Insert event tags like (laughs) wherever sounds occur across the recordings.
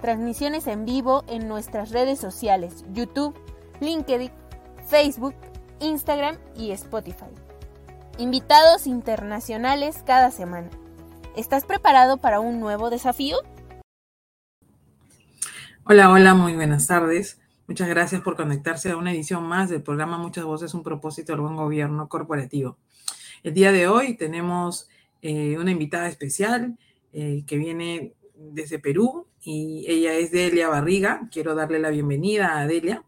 transmisiones en vivo en nuestras redes sociales, YouTube, LinkedIn, Facebook, Instagram y Spotify. Invitados internacionales cada semana. ¿Estás preparado para un nuevo desafío? Hola, hola, muy buenas tardes. Muchas gracias por conectarse a una edición más del programa Muchas Voces, un propósito del buen gobierno corporativo. El día de hoy tenemos eh, una invitada especial eh, que viene desde Perú y ella es Delia Barriga. Quiero darle la bienvenida a Delia.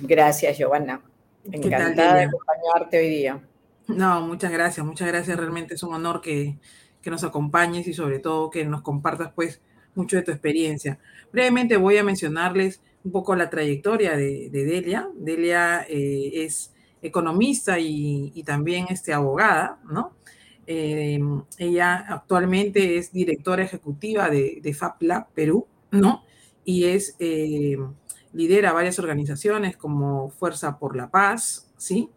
Gracias, Giovanna. Encantada de acompañarte hoy día. No, muchas gracias, muchas gracias. Realmente es un honor que, nos acompañes y sobre todo que nos compartas pues mucho de tu experiencia. Brevemente voy a mencionarles un poco la trayectoria de, Delia. Delia eh, es economista y, y, también este, abogada, ¿no? Eh, ella actualmente es directora ejecutiva de, de FabLab Perú, ¿no? Y es, eh, lidera varias organizaciones como Fuerza por la Paz, ¿sí?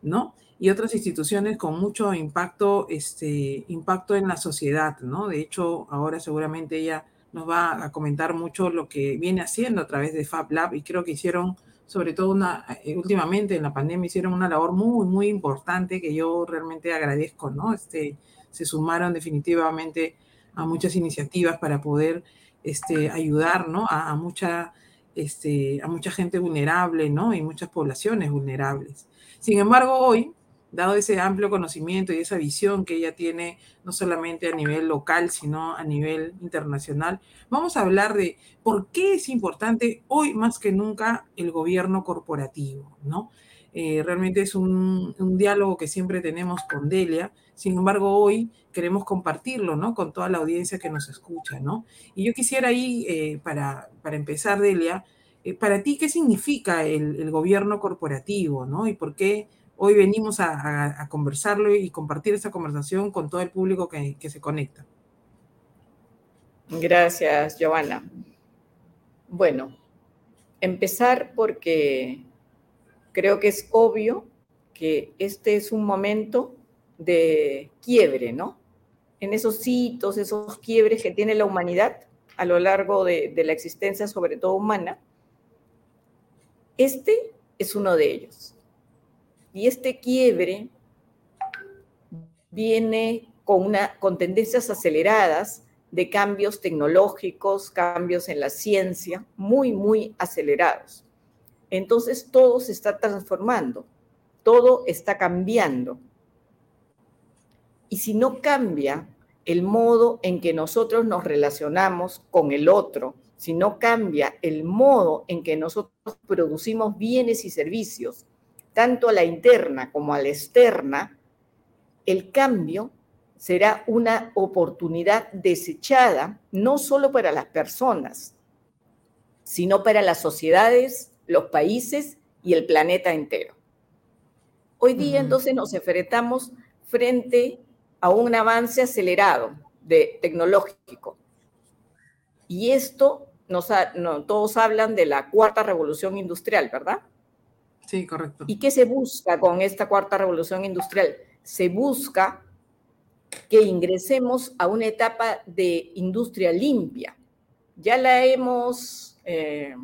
¿No? Y otras instituciones con mucho impacto, este, impacto en la sociedad, ¿no? De hecho, ahora seguramente ella nos va a comentar mucho lo que viene haciendo a través de FabLab y creo que hicieron sobre todo una, eh, últimamente en la pandemia hicieron una labor muy, muy importante que yo realmente agradezco, ¿no? Este, se sumaron definitivamente a muchas iniciativas para poder este, ayudar, ¿no? A, a, mucha, este, a mucha gente vulnerable, ¿no? Y muchas poblaciones vulnerables. Sin embargo, hoy dado ese amplio conocimiento y esa visión que ella tiene, no solamente a nivel local, sino a nivel internacional, vamos a hablar de por qué es importante hoy más que nunca el gobierno corporativo, ¿no? Eh, realmente es un, diálogo que siempre tenemos con Delia, sin embargo hoy queremos compartirlo, ¿no? Con toda la audiencia que nos escucha, ¿no? Y yo quisiera ahí, eh, para, para empezar, Delia, eh, para ti, ¿qué significa el, el gobierno corporativo, ¿no? Y por qué Hoy venimos a, conversarlo y compartir esta conversación con todo el público que, se conecta. Gracias, Giovanna. Bueno, empezar porque creo que es obvio que este es un momento de quiebre, ¿no? En esos hitos, esos quiebres que tiene la humanidad a lo largo de, de, la existencia, sobre todo humana, este es uno de ellos. Y este quiebre viene con, una, con tendencias aceleradas de cambios tecnológicos, cambios en la ciencia, muy, muy acelerados. Entonces todo se está transformando, todo está cambiando. Y si no cambia el modo en que nosotros nos relacionamos con el otro, si no cambia el modo en que nosotros producimos bienes y servicios, tanto a la interna como a la externa, el cambio será una oportunidad desechada no solo para las personas, sino para las sociedades, los países y el planeta entero. Hoy día entonces nos enfrentamos frente a un avance acelerado de tecnológico. Y esto, nos todos hablan de la cuarta revolución industrial, ¿verdad? Sí, correcto. ¿Y qué se busca con esta cuarta revolución industrial? Se busca que ingresemos a una etapa de industria limpia. Ya la hemos, eh,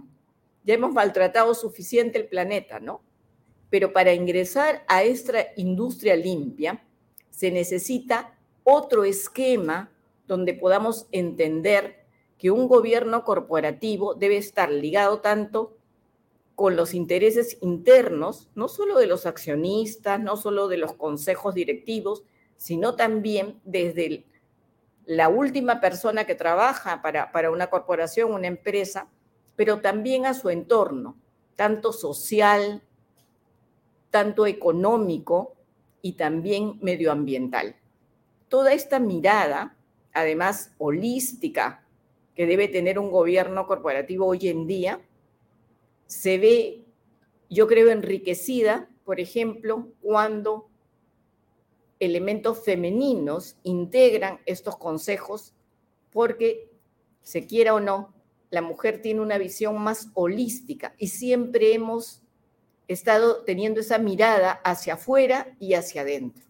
ya hemos maltratado suficiente el planeta, ¿no? Pero para ingresar a esta industria limpia se necesita otro esquema donde podamos entender que un gobierno corporativo debe estar ligado tanto con los intereses internos, no solo de los accionistas, no solo de los consejos directivos, sino también desde la última persona que trabaja para, para una corporación, una empresa, pero también a su entorno, tanto social, tanto económico y también medioambiental. Toda esta mirada, además holística que debe tener un gobierno corporativo hoy en día, se ve, yo creo, enriquecida, por ejemplo, cuando elementos femeninos integran estos consejos, porque, se quiera o no, la mujer tiene una visión más holística y siempre hemos estado teniendo esa mirada hacia afuera y hacia adentro.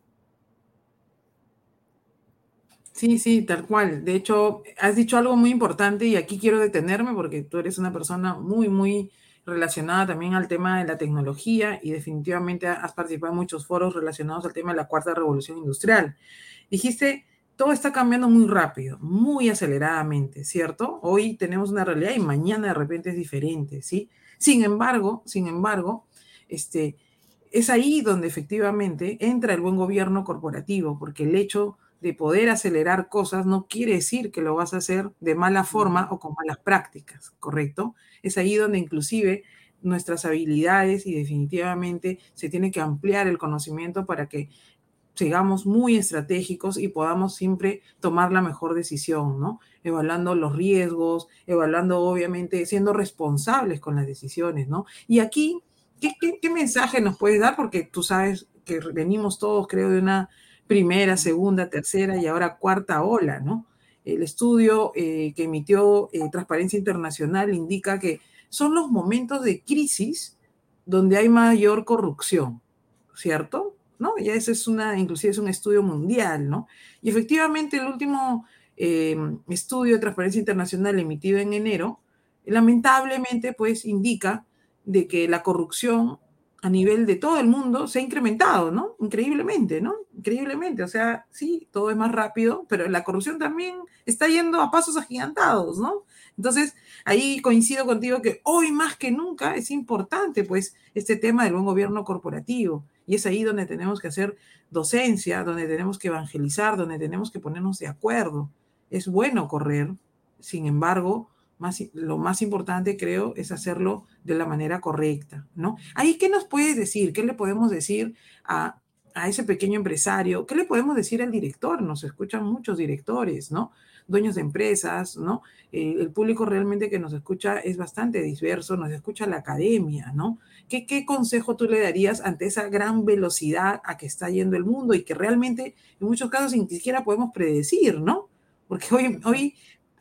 Sí, sí, tal cual. De hecho, has dicho algo muy importante y aquí quiero detenerme porque tú eres una persona muy, muy relacionada también al tema de la tecnología y definitivamente has participado en muchos foros relacionados al tema de la cuarta revolución industrial. Dijiste, todo está cambiando muy rápido, muy aceleradamente, ¿cierto? Hoy tenemos una realidad y mañana de repente es diferente, ¿sí? Sin embargo, sin embargo, este, es ahí donde efectivamente entra el buen gobierno corporativo, porque el hecho de poder acelerar cosas no quiere decir que lo vas a hacer de mala forma o con malas prácticas, ¿correcto? Es ahí donde inclusive nuestras habilidades y definitivamente se tiene que ampliar el conocimiento para que sigamos muy estratégicos y podamos siempre tomar la mejor decisión, ¿no? Evaluando los riesgos, evaluando obviamente, siendo responsables con las decisiones, ¿no? Y aquí, ¿qué, qué mensaje nos puedes dar? Porque tú sabes que venimos todos, creo, de una primera, segunda, tercera y ahora cuarta ola, ¿no? El estudio eh, que emitió eh, Transparencia Internacional indica que son los momentos de crisis donde hay mayor corrupción, ¿cierto? ¿No? Ya ese es una, inclusive es un estudio mundial, ¿no? Y efectivamente el último eh, estudio de Transparencia Internacional emitido en enero, lamentablemente, pues indica de que la corrupción a nivel de todo el mundo se ha incrementado, ¿no? Increíblemente, ¿no? Increíblemente. O sea, sí, todo es más rápido, pero la corrupción también está yendo a pasos agigantados, ¿no? Entonces, ahí coincido contigo que hoy más que nunca es importante, pues, este tema del buen gobierno corporativo. Y es ahí donde tenemos que hacer docencia, donde tenemos que evangelizar, donde tenemos que ponernos de acuerdo. Es bueno correr, sin embargo, lo más importante creo es hacerlo de la manera correcta, ¿no? Ahí, ¿qué nos puedes decir? ¿Qué le podemos decir a, ese pequeño empresario? ¿Qué le podemos decir al director? Nos escuchan muchos directores, ¿no? Dueños de empresas, ¿no? Eh, el público realmente que nos escucha es bastante diverso, nos escucha la academia, ¿no? ¿Qué, ¿Qué consejo tú le darías ante esa gran velocidad a que está yendo el mundo y que realmente en muchos casos ni siquiera podemos predecir, ¿no? Porque hoy, hoy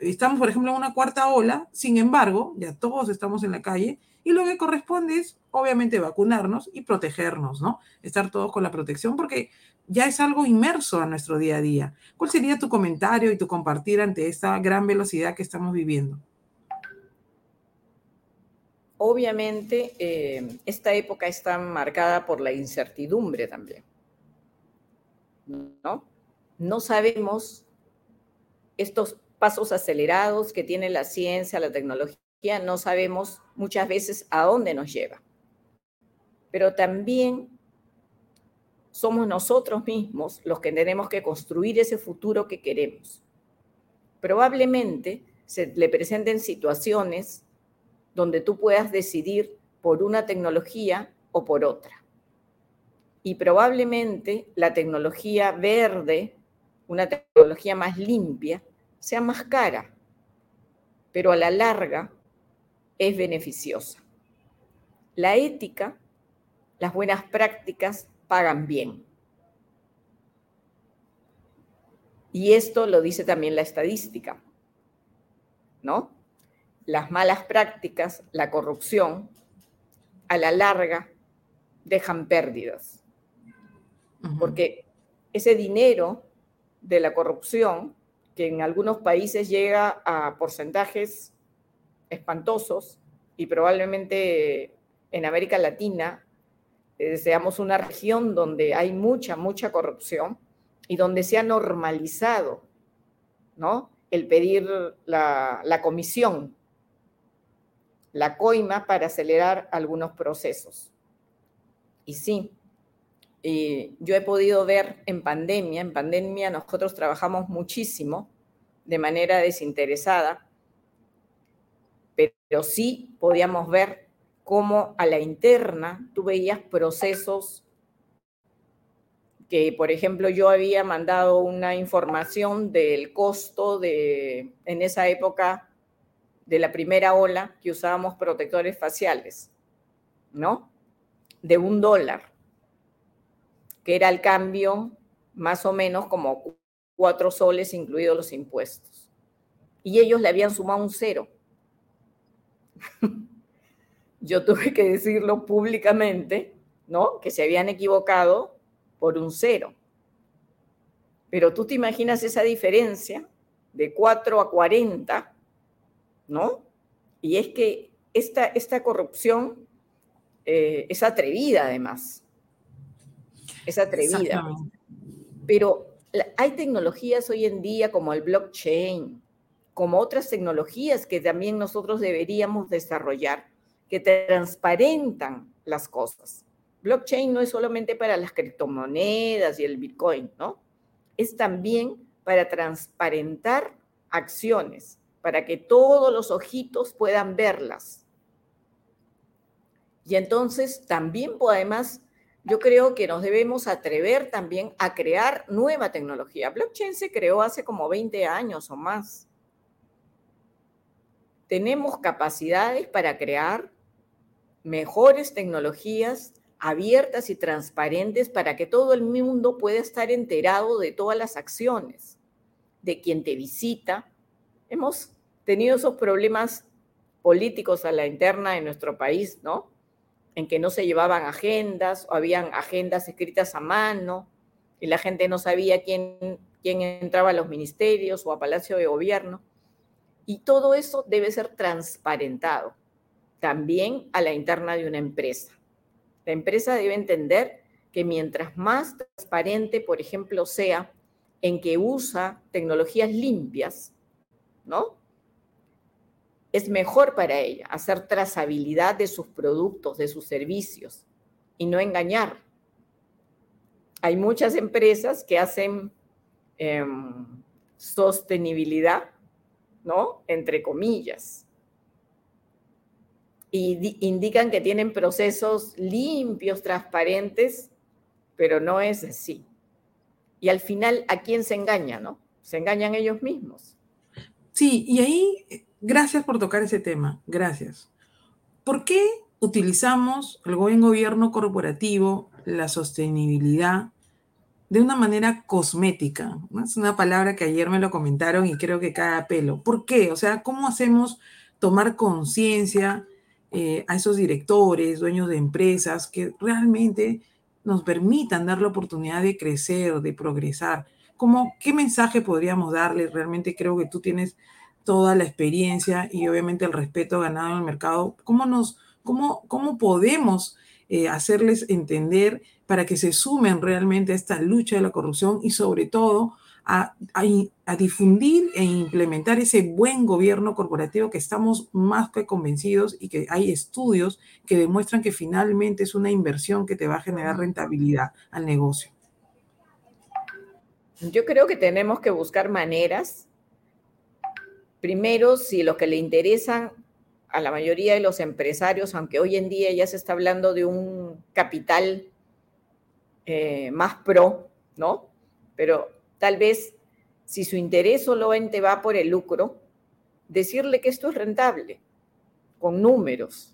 estamos, por ejemplo, en una cuarta ola, sin embargo, ya todos estamos en la calle y lo que corresponde es, obviamente, vacunarnos y protegernos, ¿no? Estar todos con la protección porque ya es algo inmerso a nuestro día a día. ¿Cuál sería tu comentario y tu compartir ante esta gran velocidad que estamos viviendo? Obviamente, eh, esta época está marcada por la incertidumbre también, ¿no? No sabemos estos pasos acelerados que tiene la ciencia, la tecnología, no sabemos muchas veces a dónde nos lleva. Pero también somos nosotros mismos los que tenemos que construir ese futuro que queremos. Probablemente se le presenten situaciones donde tú puedas decidir por una tecnología o por otra. Y probablemente la tecnología verde, una tecnología más limpia, sea más cara, pero a la larga es beneficiosa. La ética, las buenas prácticas pagan bien. Y esto lo dice también la estadística, ¿no? Las malas prácticas, la corrupción, a la larga dejan pérdidas. Porque ese dinero de la corrupción que en algunos países llega a porcentajes espantosos y probablemente en América Latina eh, seamos una región donde hay mucha, mucha corrupción y donde se ha normalizado, ¿no? El pedir la, la comisión, la coima para acelerar algunos procesos. Y sí, y yo he podido ver en pandemia, en pandemia nosotros trabajamos muchísimo de manera desinteresada, pero sí podíamos ver cómo a la interna tú veías procesos que, por ejemplo, yo había mandado una información del costo de, en esa época, de la primera ola que usábamos protectores faciales, ¿no? De un dólar, que era el cambio más o menos como cuatro soles, incluidos los impuestos. Y ellos le habían sumado un cero. (laughs) Yo tuve que decirlo públicamente, ¿no? Que se habían equivocado por un cero. Pero tú te imaginas esa diferencia de 4 a 40, ¿no? Y es que esta, esta corrupción eh, es atrevida además. Es atrevida. Pero hay tecnologías hoy en día como el blockchain, como otras tecnologías que también nosotros deberíamos desarrollar, que transparentan las cosas. Blockchain no es solamente para las criptomonedas y el Bitcoin, ¿no? Es también para transparentar acciones, para que todos los ojitos puedan verlas. Y entonces también, pues, además, yo creo que nos debemos atrever también a crear nueva tecnología. Blockchain se creó hace como 20 años o más. Tenemos capacidades para crear mejores tecnologías abiertas y transparentes para que todo el mundo pueda estar enterado de todas las acciones, de quien te visita. Hemos tenido esos problemas políticos a la interna de nuestro país, ¿no? En que no se llevaban agendas o habían agendas escritas a mano y la gente no sabía quién, quién entraba a los ministerios o a Palacio de Gobierno. Y todo eso debe ser transparentado también a la interna de una empresa. La empresa debe entender que mientras más transparente, por ejemplo, sea en que usa tecnologías limpias, ¿no? Es mejor para ella hacer trazabilidad de sus productos, de sus servicios y no engañar. Hay muchas empresas que hacen em, sostenibilidad, ¿no? Entre comillas y indican que tienen procesos limpios, transparentes, pero no es así. Y al final, ¿a quién se engaña, no? Se engañan ellos mismos. Sí, y ahí, gracias por tocar ese tema, gracias. ¿Por qué utilizamos el buen gobierno corporativo, la sostenibilidad, de una manera cosmética? Es una palabra que ayer me lo comentaron y creo que cae a pelo. ¿Por qué? O sea, ¿cómo hacemos tomar conciencia? Eh, a esos directores, dueños de empresas, que realmente nos permitan dar la oportunidad de crecer, de progresar. ¿Cómo, ¿Qué mensaje podríamos darle? Realmente creo que tú tienes toda la experiencia y obviamente el respeto ganado en el mercado. ¿Cómo, nos, cómo, cómo podemos eh, hacerles entender para que se sumen realmente a esta lucha de la corrupción y sobre todo a, difundir e implementar ese buen gobierno corporativo que estamos más que convencidos y que hay estudios que demuestran que finalmente es una inversión que te va a generar rentabilidad al negocio. Yo creo que tenemos que buscar maneras. Primero, si lo que le interesan a la mayoría de los empresarios, aunque hoy en día ya se está hablando de un capital eh, más pro, ¿no? Pero Tal vez, si su interés solamente va por el lucro, decirle que esto es rentable, con números,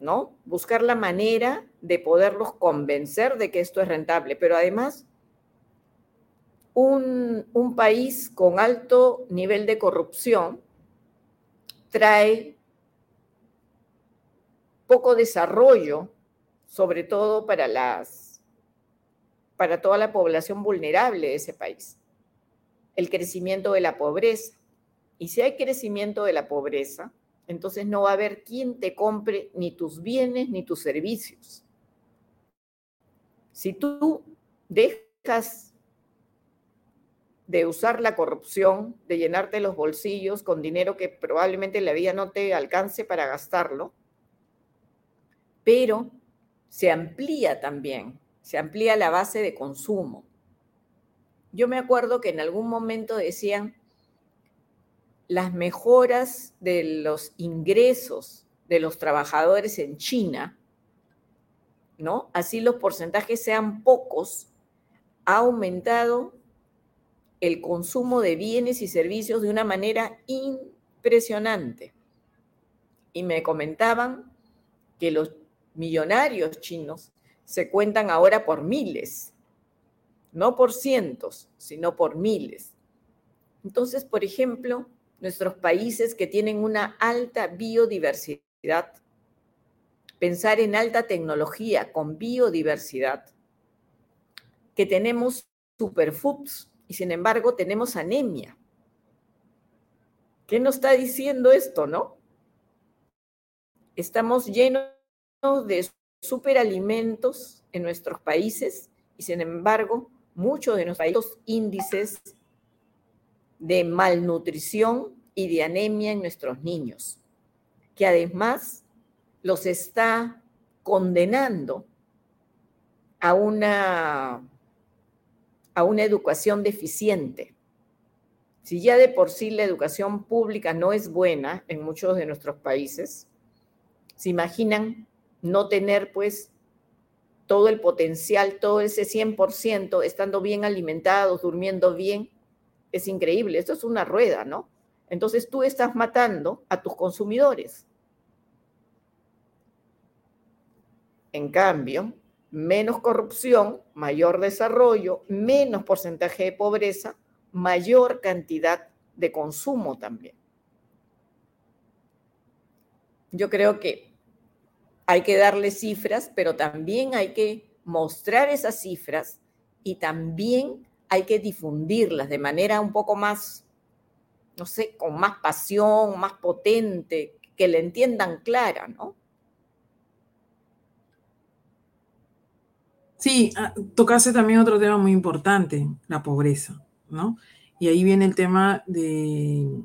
¿no? Buscar la manera de poderlos convencer de que esto es rentable, pero además un, un, país con alto nivel de corrupción trae poco desarrollo, sobre todo para las para toda la población vulnerable de ese país. El crecimiento de la pobreza. Y si hay crecimiento de la pobreza, entonces no va a haber quien te compre ni tus bienes ni tus servicios. Si tú dejas de usar la corrupción, de llenarte los bolsillos con dinero que probablemente la vida no te alcance para gastarlo, pero se amplía también se amplía la base de consumo. Yo me acuerdo que en algún momento decían las mejoras de los ingresos de los trabajadores en China, ¿no? Así los porcentajes sean pocos, ha aumentado el consumo de bienes y servicios de una manera impresionante. Y me comentaban que los millonarios chinos se cuentan ahora por miles, no por cientos, sino por miles. Entonces, por ejemplo, nuestros países que tienen una alta biodiversidad, pensar en alta tecnología con biodiversidad, que tenemos superfoods y sin embargo tenemos anemia. ¿Qué nos está diciendo esto, no? Estamos llenos de superalimentos en nuestros países y sin embargo muchos de nuestros índices de malnutrición y de anemia en nuestros niños, que además los está condenando a una, a una educación deficiente. Si ya de por sí la educación pública no es buena en muchos de nuestros países, ¿se imaginan no tener pues todo el potencial, todo ese 100%, estando bien alimentados, durmiendo bien? Es increíble, esto es una rueda, ¿no? Entonces tú estás matando a tus consumidores. En cambio, menos corrupción, mayor desarrollo, menos porcentaje de pobreza, mayor cantidad de consumo también. Yo creo que hay que darle cifras, pero también hay que mostrar esas cifras y también hay que difundirlas de manera un poco más, no sé, con más pasión, más potente, que le entiendan clara, ¿no? Sí, ah, tocaste también otro tema muy importante, la pobreza, ¿no? Y ahí viene el tema de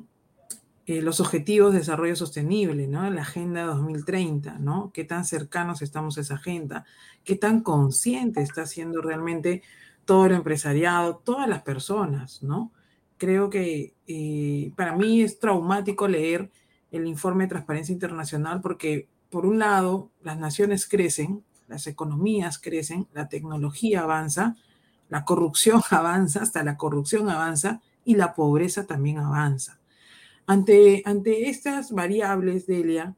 eh, los objetivos de desarrollo sostenible, ¿no? La Agenda 2030, ¿no? ¿Qué tan cercanos estamos a esa agenda? ¿Qué tan consciente está siendo realmente todo el empresariado, todas las personas, ¿no? Creo que eh, para mí es traumático leer el informe de Transparencia Internacional porque, por un lado, las naciones crecen, las economías crecen, la tecnología avanza, la corrupción (laughs) avanza, hasta la corrupción avanza y la pobreza también avanza. Ante, ante estas variables, Delia,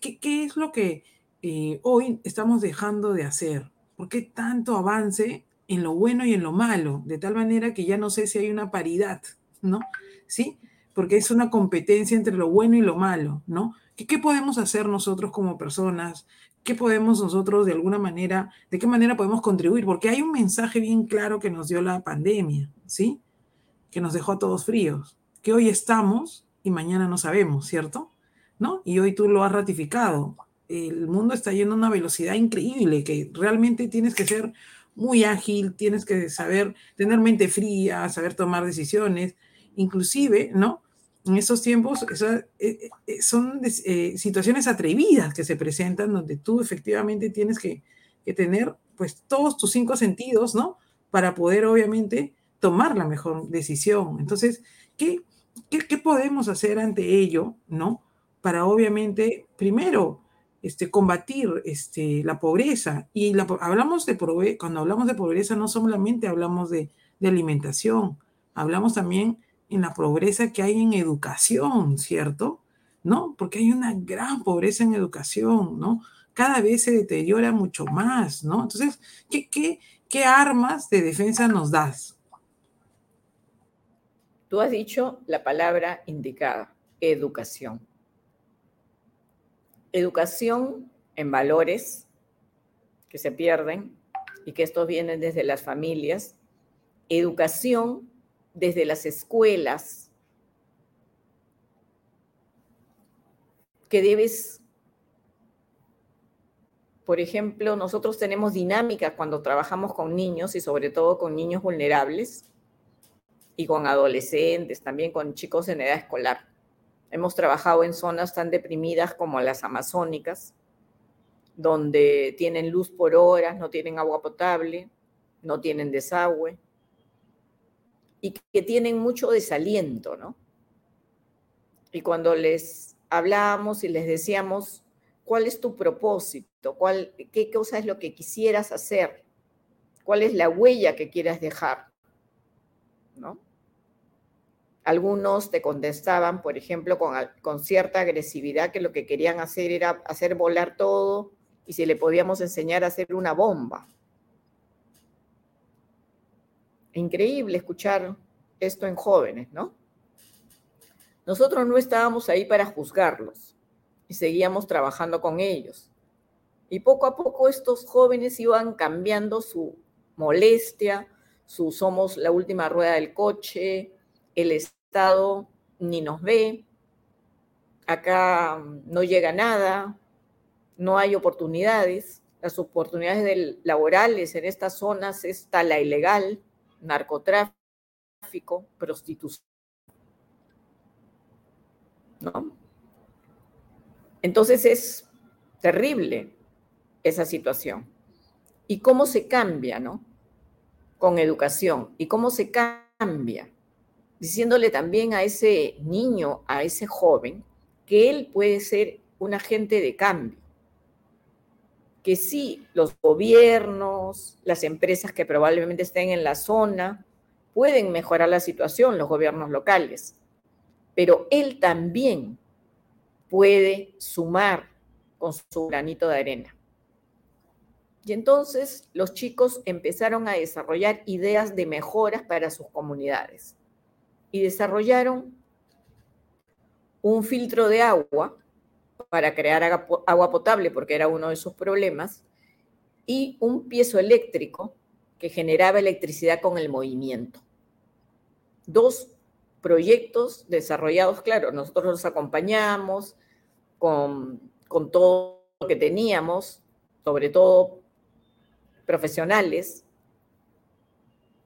¿qué, qué es lo que eh, hoy estamos dejando de hacer? ¿Por qué tanto avance en lo bueno y en lo malo? De tal manera que ya no sé si hay una paridad, ¿no? ¿Sí? Porque es una competencia entre lo bueno y lo malo, ¿no? ¿Qué, qué podemos hacer nosotros como personas? ¿Qué podemos nosotros de alguna manera, de qué manera podemos contribuir? Porque hay un mensaje bien claro que nos dio la pandemia, ¿sí? Que nos dejó a todos fríos, que hoy estamos y mañana no sabemos, ¿cierto? ¿No? Y hoy tú lo has ratificado. El mundo está yendo a una velocidad increíble que realmente tienes que ser muy ágil, tienes que saber tener mente fría, saber tomar decisiones, inclusive, ¿no? En esos tiempos eh, eh, son eh, situaciones atrevidas que se presentan donde tú efectivamente tienes que, que tener pues todos tus cinco sentidos, ¿no? Para poder obviamente tomar la mejor decisión. Entonces, ¿qué, ¿qué, podemos hacer ante ello, no? Para obviamente, primero, este, combatir este, la pobreza. Y la, hablamos de cuando hablamos de pobreza, no solamente hablamos de, de alimentación, hablamos también en la pobreza que hay en educación, ¿cierto? ¿No? Porque hay una gran pobreza en educación, ¿no? Cada vez se deteriora mucho más, ¿no? Entonces, ¿qué, qué, qué armas de defensa nos das? Tú has dicho la palabra indicada, educación. Educación en valores que se pierden y que estos vienen desde las familias. Educación desde las escuelas que debes por ejemplo, nosotros tenemos dinámica cuando trabajamos con niños y sobre todo con niños vulnerables, y con adolescentes, también con chicos en edad escolar. Hemos trabajado en zonas tan deprimidas como las amazónicas, donde tienen luz por horas, no tienen agua potable, no tienen desagüe y que tienen mucho desaliento, ¿no? Y cuando les hablábamos y les decíamos, ¿cuál es tu propósito? ¿Cuál, ¿Qué cosa es lo que quisieras hacer? ¿Cuál es la huella que quieras dejar? ¿No? algunos te contestaban, por ejemplo, con, con, cierta agresividad que lo que querían hacer era hacer volar todo y si le podíamos enseñar a hacer una bomba. Increíble escuchar esto en jóvenes, ¿no? Nosotros no estábamos ahí para juzgarlos y seguíamos trabajando con ellos. Y poco a poco estos jóvenes iban cambiando su molestia, su somos la última rueda del coche, el Estado ni nos ve, acá no llega nada, no hay oportunidades, las oportunidades laborales en estas zonas está la ilegal, narcotráfico, prostitución. ¿No? Entonces es terrible esa situación. ¿Y cómo se cambia, no? Con educación. ¿Y cómo se cambia? diciéndole también a ese niño, a ese joven, que él puede ser un agente de cambio. Que sí, los gobiernos, las empresas que probablemente estén en la zona, pueden mejorar la situación, los gobiernos locales, pero él también puede sumar con su granito de arena. Y entonces los chicos empezaron a desarrollar ideas de mejoras para sus comunidades y desarrollaron un filtro de agua para crear agua potable, porque era uno de sus problemas, y un piezo eléctrico que generaba electricidad con el movimiento. Dos proyectos desarrollados, claro, nosotros los acompañamos con, con todo lo que teníamos, sobre todo profesionales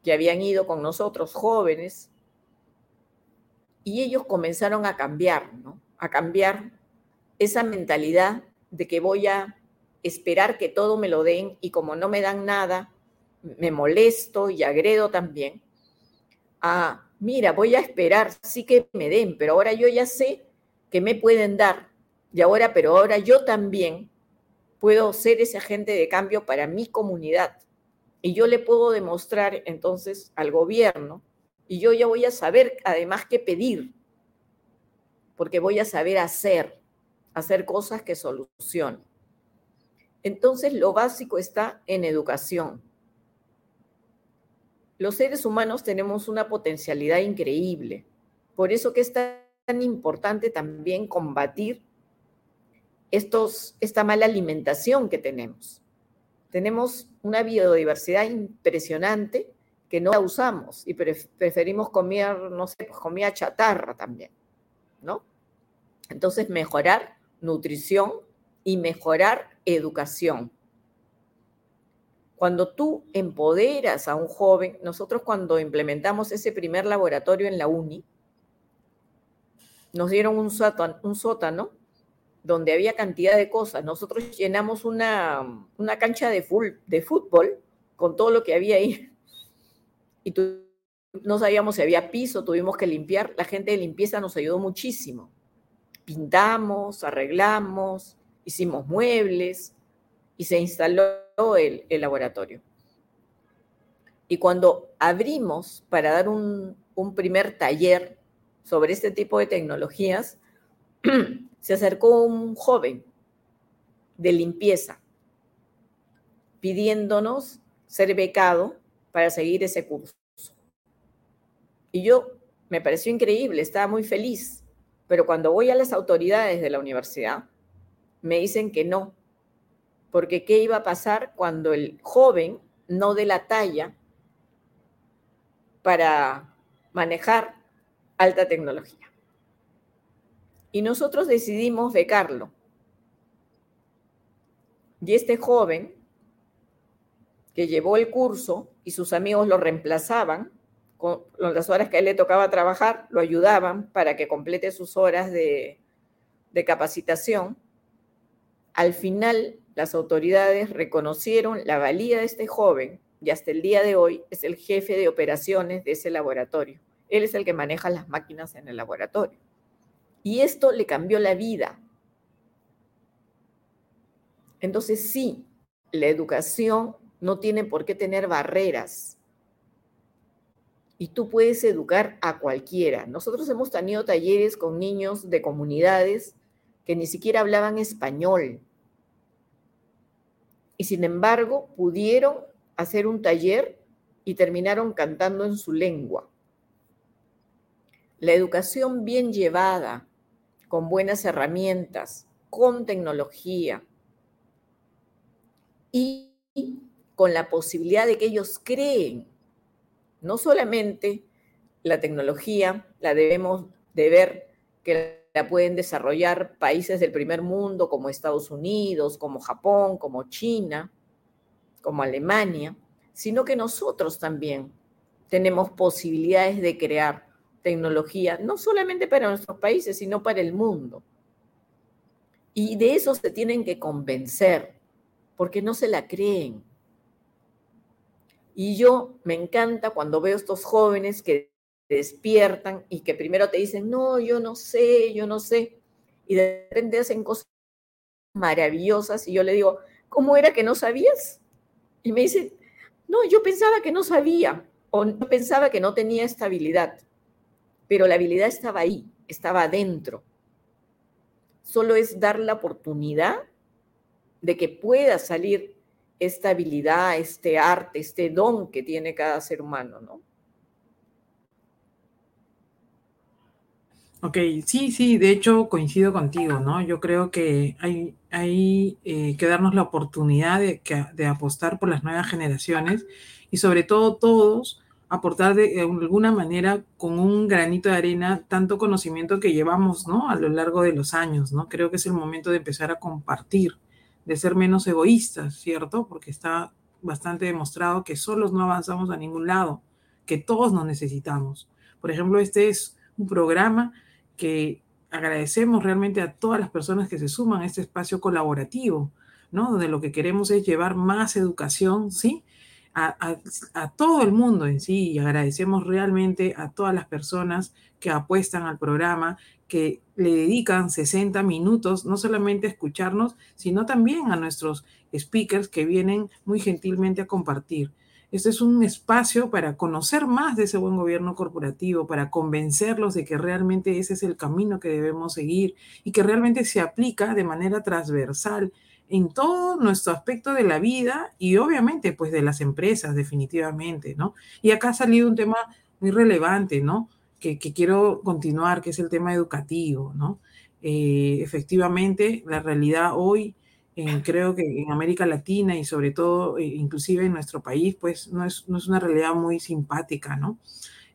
que habían ido con nosotros, jóvenes, y ellos comenzaron a cambiar, ¿no? A cambiar esa mentalidad de que voy a esperar que todo me lo den y como no me dan nada, me molesto y agredo también. A, mira, voy a esperar, sí que me den, pero ahora yo ya sé que me pueden dar. Y ahora, pero ahora yo también puedo ser ese agente de cambio para mi comunidad. Y yo le puedo demostrar entonces al gobierno y yo ya voy a saber además qué pedir, porque voy a saber hacer, hacer cosas que solucionen. Entonces, lo básico está en educación. Los seres humanos tenemos una potencialidad increíble. Por eso que es tan importante también combatir estos, esta mala alimentación que tenemos. Tenemos una biodiversidad impresionante que no la usamos y preferimos comer, no sé, pues comida chatarra también, ¿no? Entonces, mejorar nutrición y mejorar educación. Cuando tú empoderas a un joven, nosotros cuando implementamos ese primer laboratorio en la UNI, nos dieron un sótano, donde había cantidad de cosas. Nosotros llenamos una, cancha de, fútbol con todo lo que había ahí y no sabíamos si había piso, tuvimos que limpiar. La gente de limpieza nos ayudó muchísimo. Pintamos, arreglamos, hicimos muebles y se instaló el, el laboratorio. Y cuando abrimos para dar un, un primer taller sobre este tipo de tecnologías, (clears throat) se acercó un joven de limpieza pidiéndonos ser becado para seguir ese curso. Y yo me pareció increíble, estaba muy feliz, pero cuando voy a las autoridades de la universidad, me dicen que no, porque ¿qué iba a pasar cuando el joven no dé la talla para manejar alta tecnología? Y nosotros decidimos becarlo. Y este joven que llevó el curso y sus amigos lo reemplazaban con las horas que a él le tocaba trabajar, lo ayudaban para que complete sus horas de, de capacitación. Al final, las autoridades reconocieron la valía de este joven y hasta el día de hoy es el jefe de operaciones de ese laboratorio. Él es el que maneja las máquinas en el laboratorio. Y esto le cambió la vida. Entonces sí, la educación no tiene por qué tener barreras. Y tú puedes educar a cualquiera. Nosotros hemos tenido talleres con niños de comunidades que ni siquiera hablaban español. Y sin embargo, pudieron hacer un taller y terminaron cantando en su lengua. La educación bien llevada, con buenas herramientas, con tecnología y con la posibilidad de que ellos creen. No solamente la tecnología la debemos de ver que la pueden desarrollar países del primer mundo como Estados Unidos, como Japón, como China, como Alemania, sino que nosotros también tenemos posibilidades de crear tecnología, no solamente para nuestros países, sino para el mundo. Y de eso se tienen que convencer, porque no se la creen. Y yo me encanta cuando veo estos jóvenes que despiertan y que primero te dicen, no, yo no sé, yo no sé, y de repente hacen cosas maravillosas y yo le digo, ¿cómo era que no sabías? Y me dice, no, yo pensaba que no sabía o no pensaba que no tenía estabilidad, pero la habilidad estaba ahí, estaba adentro. Solo es dar la oportunidad de que pueda salir esta habilidad, este arte, este don que tiene cada ser humano, ¿no? Ok, sí, sí, de hecho coincido contigo, ¿no? Yo creo que hay, hay eh, que darnos la oportunidad de, de, apostar por las nuevas generaciones y sobre todo todos aportar de, alguna manera con un granito de arena tanto conocimiento que llevamos, ¿no? A lo largo de los años, ¿no? Creo que es el momento de empezar a compartir, de ser menos egoístas, ¿cierto? Porque está bastante demostrado que solos no avanzamos a ningún lado, que todos nos necesitamos. Por ejemplo, este es un programa que agradecemos realmente a todas las personas que se suman a este espacio colaborativo, ¿no? Donde lo que queremos es llevar más educación, ¿sí? A, todo el mundo en sí y agradecemos realmente a todas las personas que apuestan al programa, que le dedican 60 minutos no solamente a escucharnos, sino también a nuestros speakers que vienen muy gentilmente a compartir. Este es un espacio para conocer más de ese buen gobierno corporativo, para convencerlos de que realmente ese es el camino que debemos seguir y que realmente se aplica de manera transversal en todo nuestro aspecto de la vida y obviamente pues de las empresas definitivamente, ¿no? Y acá ha salido un tema muy relevante, ¿no? Que, quiero continuar, que es el tema educativo, ¿no? Eh, efectivamente, la realidad hoy creo que en América Latina y sobre todo, eh, inclusive en nuestro país, pues no es, no es una realidad muy simpática, ¿no?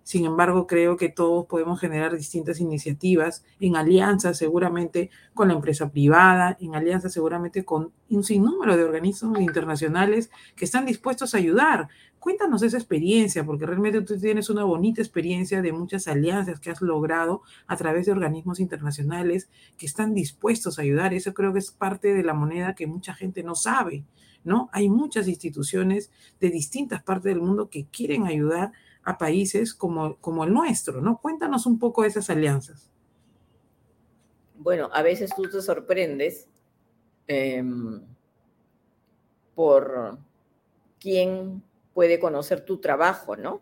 Sin embargo, creo que todos podemos generar distintas iniciativas en alianza seguramente con la empresa privada, en alianza seguramente con un sinnúmero de organismos internacionales que están dispuestos a ayudar. Cuéntanos esa experiencia, porque realmente tú tienes una bonita experiencia de muchas alianzas que has logrado a través de organismos internacionales que están dispuestos a ayudar. Eso creo que es parte de la moneda que mucha gente no sabe, ¿no? Hay muchas instituciones de distintas partes del mundo que quieren ayudar a países como, como el nuestro, ¿no? Cuéntanos un poco de esas alianzas. Bueno, a veces tú te sorprendes em, por quién puede conocer tu trabajo, ¿no?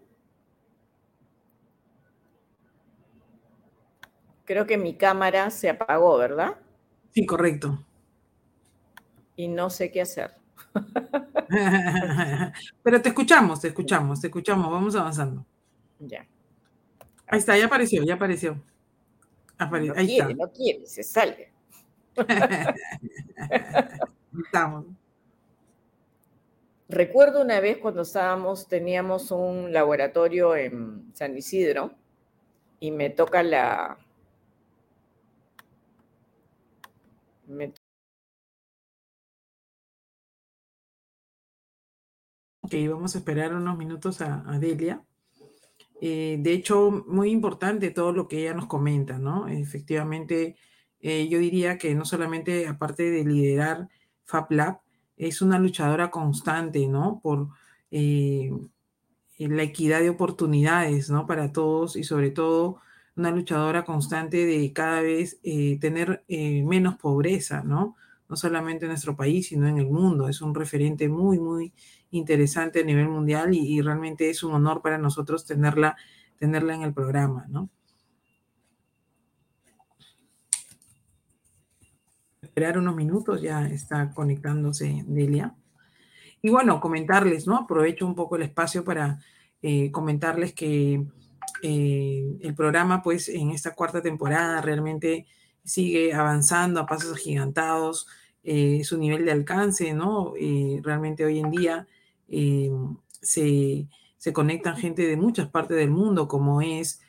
Creo que mi cámara se apagó, ¿verdad? Sí, correcto. Y no sé qué hacer. (laughs) Pero te escuchamos, te escuchamos, te escuchamos, vamos avanzando. Ya. Ahí está, ya apareció, ya apareció. no Ahí quiere, está. no quiere, se sale. (laughs) Estamos. Recuerdo una vez cuando estábamos, teníamos un laboratorio en San Isidro y me toca la, me Ok, vamos a esperar unos minutos a, Delia. Eh, de hecho, muy importante todo lo que ella nos comenta, ¿no? Efectivamente, eh, yo diría que no solamente, aparte de liderar FabLab, es una luchadora constante, ¿no? Por eh, la equidad de oportunidades, ¿no? Para todos y sobre todo una luchadora constante de cada vez tener menos pobreza, ¿no? no solamente en nuestro país, sino en el mundo. Es un referente muy, muy interesante a nivel mundial y, realmente es un honor para nosotros tenerla, tenerla en el programa, ¿no? Esperar unos minutos, ya está conectándose Delia. Y bueno, comentarles, ¿no? Aprovecho un poco el espacio para eh, comentarles que eh, el programa, pues, en esta cuarta temporada realmente sigue avanzando a pasos agigantados, eh, su nivel de alcance, ¿no? realmente hoy en día se, se, conectan gente de muchas partes del mundo, como es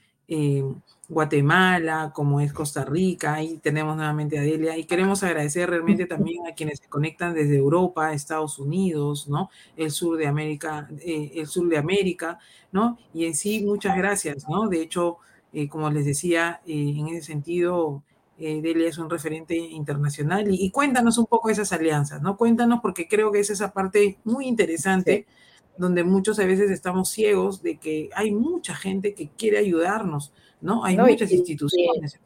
Guatemala, como es Costa Rica, ahí tenemos nuevamente a Delia, y queremos agradecer realmente también a quienes se conectan desde Europa, Estados Unidos, ¿no? El sur de América, eh, el sur de América, ¿no? Y en sí, muchas gracias, ¿no? De hecho, eh, como les decía, eh, en ese sentido, Delia es un referente internacional y, cuéntanos un poco esas alianzas, ¿no? Cuéntanos porque creo que es esa parte muy interesante. donde muchos a veces estamos ciegos de que hay mucha gente que quiere ayudarnos, ¿no? Hay muchas instituciones.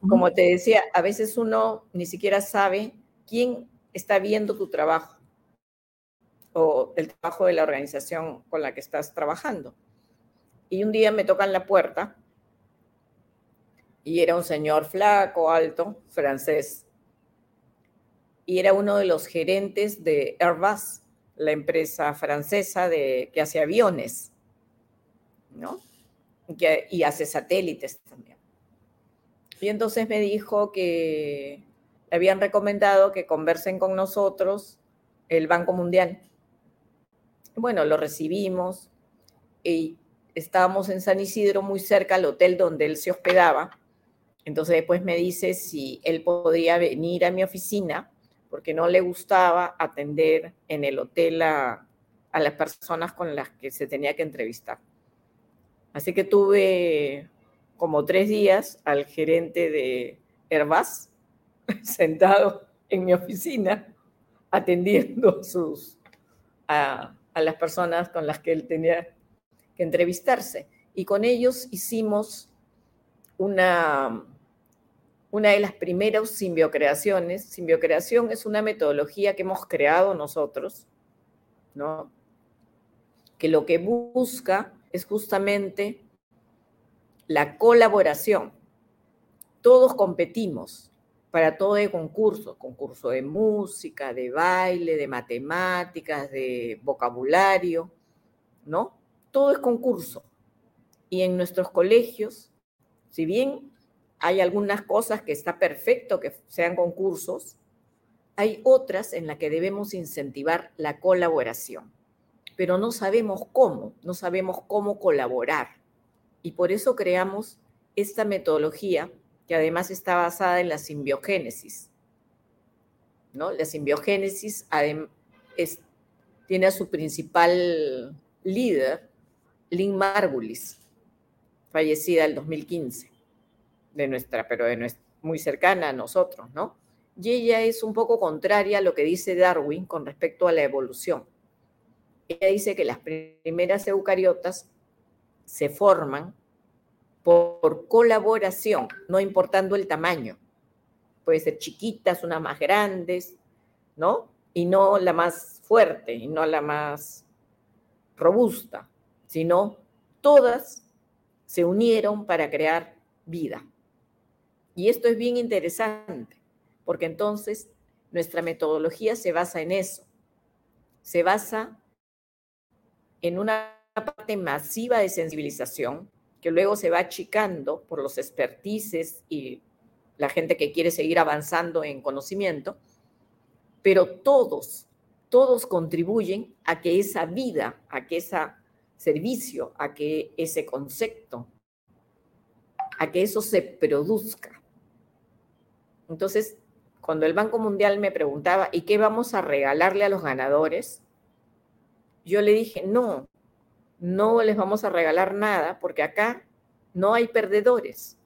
como te decía, a veces uno ni siquiera sabe quién está viendo tu trabajo o el trabajo de la organización con la que estás trabajando. Y un día me tocan la puerta y era un señor flaco, alto, francés. Y era uno de los gerentes de Airbus, la empresa francesa de, que hace aviones, ¿no? Y hace satélites también. Y entonces me dijo que le habían recomendado que conversen con nosotros el Banco Mundial. Bueno, lo recibimos y estábamos en San Isidro, muy cerca al hotel donde él se hospedaba. Entonces después me dice si él podría venir a mi oficina porque no le gustaba atender en el hotel a, a las personas con las que se tenía que entrevistar. Así que tuve como tres días al gerente de Airbus (laughs) sentado en mi oficina atendiendo sus, a, las personas con las que él tenía que entrevistarse. Y con ellos hicimos una, una de las primeras simbiocreaciones. Simbiocreación es una metodología que hemos creado nosotros, ¿no? que lo que busca es justamente la colaboración. Todos competimos para todo el concurso, concurso de música, de baile, de matemáticas, de vocabulario, ¿no? Todo es concurso. Y en nuestros colegios, si bien hay algunas cosas que está perfecto que sean concursos, hay otras en las que debemos incentivar la colaboración pero no sabemos cómo, no sabemos cómo colaborar. Y por eso creamos esta metodología que además está basada en la simbiogénesis. ¿no? La simbiogénesis tiene a su principal líder, Lynn Margulis, fallecida el 2015, de nuestra, pero de nuestra, muy cercana a nosotros, ¿no? Y ella es un poco contraria a lo que dice Darwin con respecto a la evolución ella dice que las primeras eucariotas se forman por colaboración, no importando el tamaño. Puede ser chiquitas, unas más grandes, ¿no? Y no la más fuerte, y no la más robusta, sino todas se unieron para crear vida. Y esto es bien interesante, porque entonces nuestra metodología se basa en eso. Se basa en una parte masiva de sensibilización que luego se va achicando por los expertices y la gente que quiere seguir avanzando en conocimiento, pero todos, todos contribuyen a que esa vida, a que ese servicio, a que ese concepto, a que eso se produzca. Entonces, cuando el Banco Mundial me preguntaba, ¿y qué vamos a regalarle a los ganadores? Yo le dije, no, no les vamos a regalar nada porque acá no hay perdedores.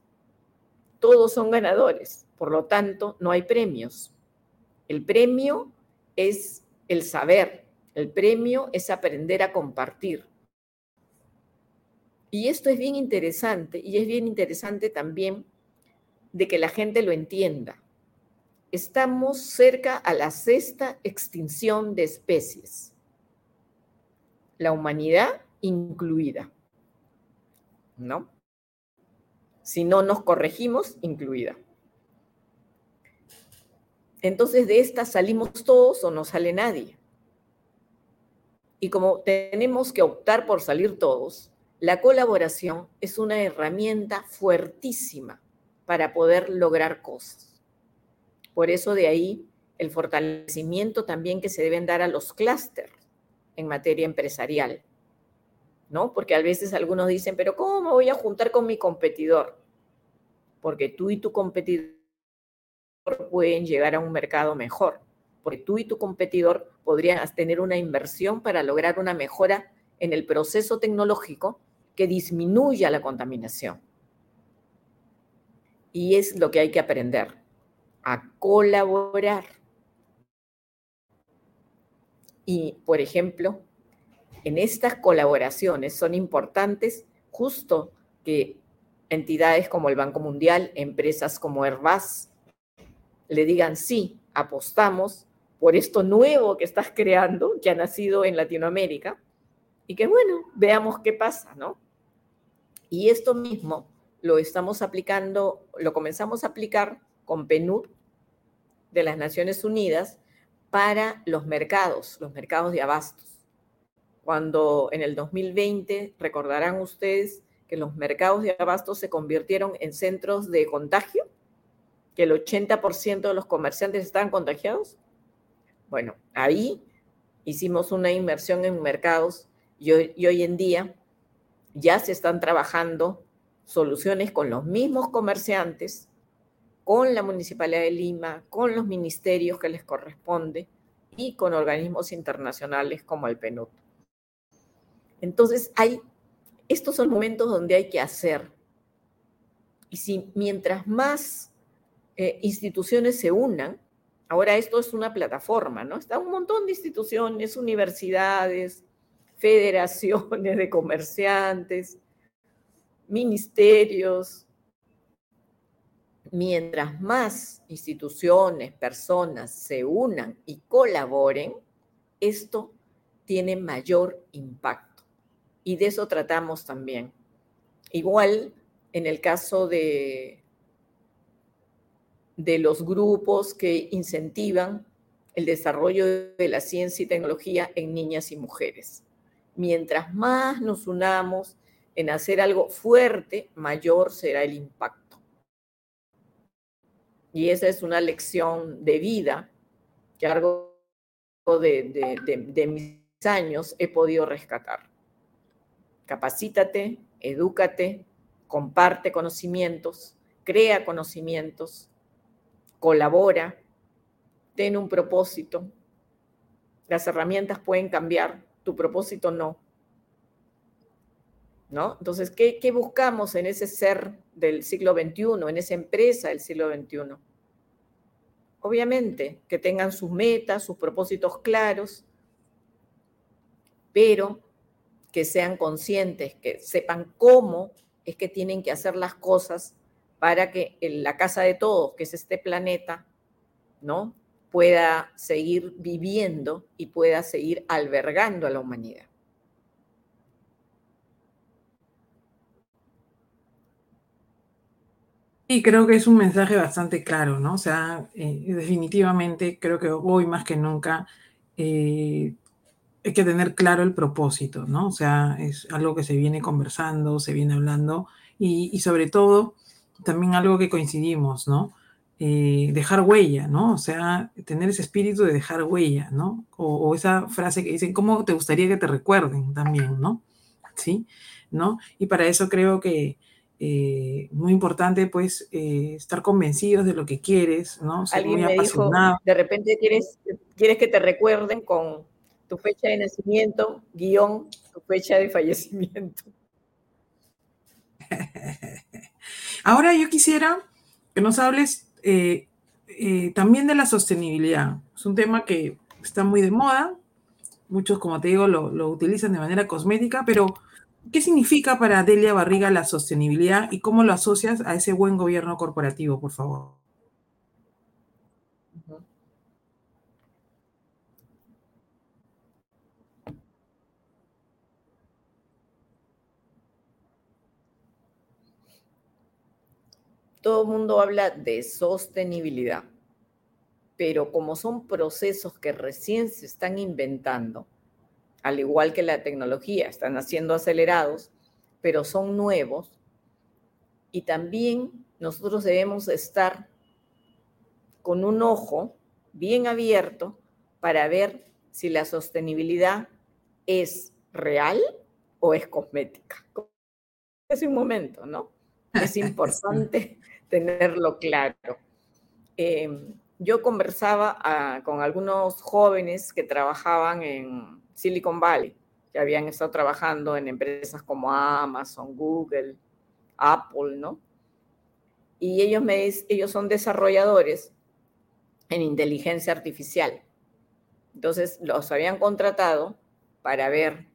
Todos son ganadores. Por lo tanto, no hay premios. El premio es el saber. El premio es aprender a compartir. Y esto es bien interesante y es bien interesante también de que la gente lo entienda. estamos cerca a la sexta extinción de especies, la humanidad incluida, ¿no? Si no nos corregimos, incluida. Entonces de esta salimos todos o no sale nadie. Y como tenemos que optar por salir todos, la colaboración es una herramienta fuertísima para poder lograr cosas. Por eso de ahí el fortalecimiento también que se deben dar a los clústeres en materia empresarial, ¿no? Porque a veces algunos dicen, pero ¿cómo me voy a juntar con mi competidor? Porque tú y tu competidor pueden llegar a un mercado mejor, porque tú y tu competidor podrían tener una inversión para lograr una mejora en el proceso tecnológico que disminuya la contaminación. Y es lo que hay que aprender, a colaborar. Y, por ejemplo, en estas colaboraciones son importantes justo que entidades como el Banco Mundial, empresas como Airbus, le digan sí, apostamos por esto nuevo que estás creando, que ha nacido en Latinoamérica, y que bueno, veamos qué pasa, ¿no? Y esto mismo lo estamos aplicando, lo comenzamos a aplicar con PNUD de las Naciones Unidas para los mercados, los mercados de abastos. Cuando en el 2020, recordarán ustedes que los mercados de abastos se convirtieron en centros de contagio, que el 80% de los comerciantes estaban contagiados. Bueno, ahí hicimos una inversión en mercados y hoy, en día ya se están trabajando soluciones con los mismos comerciantes, con la Municipalidad de Lima, con los ministerios que les corresponde y con organismos internacionales como el PNUD. Entonces, hay, estos son momentos donde hay que hacer. Y si mientras más eh, instituciones se unan, ahora esto es una plataforma, ¿no? Está un montón de instituciones, universidades, federaciones de comerciantes, ministerios. Mientras más instituciones, personas se unan y colaboren, esto tiene mayor impacto. Y de eso tratamos también. Igual en el caso de, de los grupos que incentivan el desarrollo de la ciencia y tecnología en niñas y mujeres mientras más nos unamos en hacer algo fuerte, mayor será el impacto. Y esa es una lección de vida que a lo largo de, mis años he podido rescatar. Capacítate, edúcate, comparte conocimientos, crea conocimientos, colabora, ten un propósito. Las herramientas pueden cambiar, tu propósito no. ¿No? Entonces, ¿qué, ¿qué, buscamos en ese ser del siglo XXI, en esa empresa del siglo XXI? Obviamente, que tengan sus metas, sus propósitos claros, pero que sean conscientes, que sepan cómo es que tienen que hacer las cosas para que la casa de todos, que es este planeta, ¿no? pueda seguir viviendo y pueda seguir albergando a la humanidad. Y creo que es un mensaje bastante claro, ¿no? O sea, eh, definitivamente creo que hoy más que nunca eh, hay que tener claro el propósito, ¿no? O sea, es algo que se viene conversando, se viene hablando y, y sobre todo también algo que coincidimos, ¿no? Eh, dejar huella, ¿no? O sea, tener ese espíritu de dejar huella, ¿no? O, esa frase que dicen, ¿cómo te gustaría que te recuerden también, ¿no? ¿Sí? ¿No? Y para eso creo que eh, muy importante, pues, eh, estar convencidos de lo que quieres, ¿no? Alguien me dijo, de repente quieres, quieres que te recuerden con tu fecha de nacimiento, guion, tu fecha de fallecimiento. (laughs) Ahora yo quisiera que nos hables eh, también de la sostenibilidad. Es un tema que está muy de moda. Muchos, como te digo, lo, utilizan de manera cosmética, pero ¿Qué significa para Delia Barriga la sostenibilidad y cómo lo asocias a ese buen gobierno corporativo, por favor? Todo el mundo habla de sostenibilidad, pero como son procesos que recién se están inventando, al igual que la tecnología, están siendo acelerados, pero son nuevos, y también nosotros debemos estar con un ojo bien abierto para ver si la sostenibilidad es real o es cosmética. (laughs) Es un momento, ¿no? Es (laughs) importante tenerlo claro. Em, yo conversaba ah, con algunos jóvenes que trabajaban en Silicon Valley, que habían estado trabajando en empresas como Amazon, Google, Apple, ¿no? Y ellos, me, ellos son desarrolladores en inteligencia artificial. Entonces, los habían contratado para ver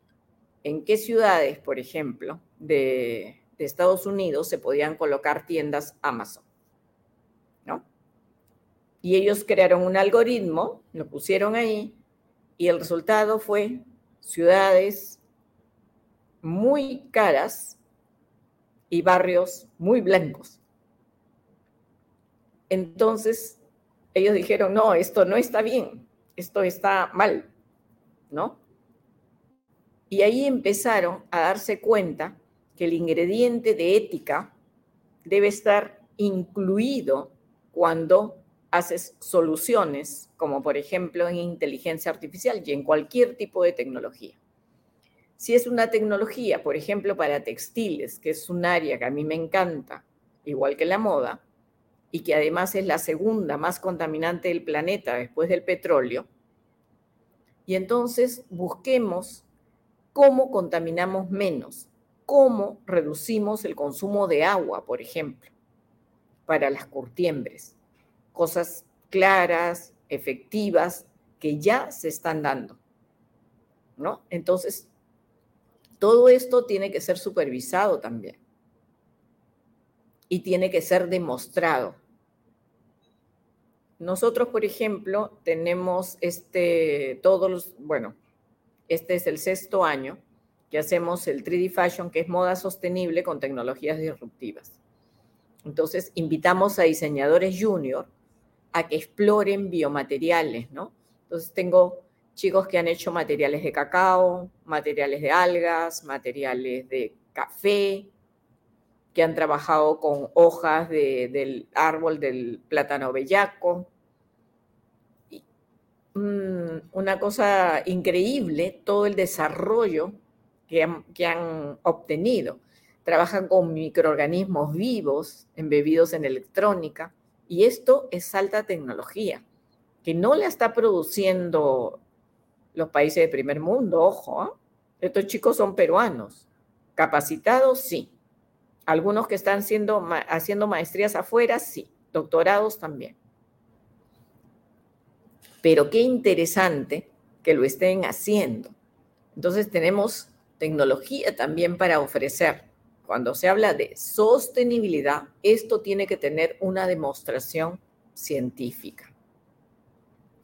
en qué ciudades, por ejemplo, de, Estados Unidos se podían colocar tiendas Amazon. ¿no? Y ellos crearon un algoritmo, lo pusieron ahí, y el resultado fue ciudades muy caras y barrios muy blancos. Entonces, ellos dijeron, no, esto no está bien, esto está mal, ¿no? Y ahí empezaron a darse cuenta que el ingrediente de ética debe estar incluido cuando haces soluciones, como por ejemplo en inteligencia artificial y en cualquier tipo de tecnología. Si es una tecnología, por ejemplo, para textiles, que es un área que a mí me encanta, igual que la moda, y que además es la segunda más contaminante del planeta después del petróleo, y entonces busquemos cómo contaminamos menos, cómo reducimos el consumo de agua, por ejemplo, para las curtiembres. Cosas claras, efectivas, que ya se están dando. ¿No? Entonces, todo esto tiene que ser supervisado también. Y tiene que ser demostrado. Nosotros, por ejemplo, tenemos este, todos los, bueno, este es el sexto año que hacemos el 3D Fashion, que es moda sostenible con tecnologías disruptivas. Entonces, invitamos a diseñadores junior a que exploren biomateriales, ¿no? Entonces, tengo chicos que han hecho materiales de cacao, materiales de algas, materiales de café, que han trabajado con hojas del árbol del plátano bellaco, una cosa increíble todo el desarrollo que han, obtenido. Trabajan con microorganismos vivos embebidos en electrónica y esto es alta tecnología que no la está produciendo los países de primer mundo, ojo. ¿ah? Estos chicos son peruanos, capacitados, sí. Algunos que están haciendo maestrías afuera, sí. Doctorados también. Pero qué interesante que lo estén haciendo. Entonces tenemos tecnología también para ofrecer. Cuando se habla de sostenibilidad, esto tiene que tener una demostración científica.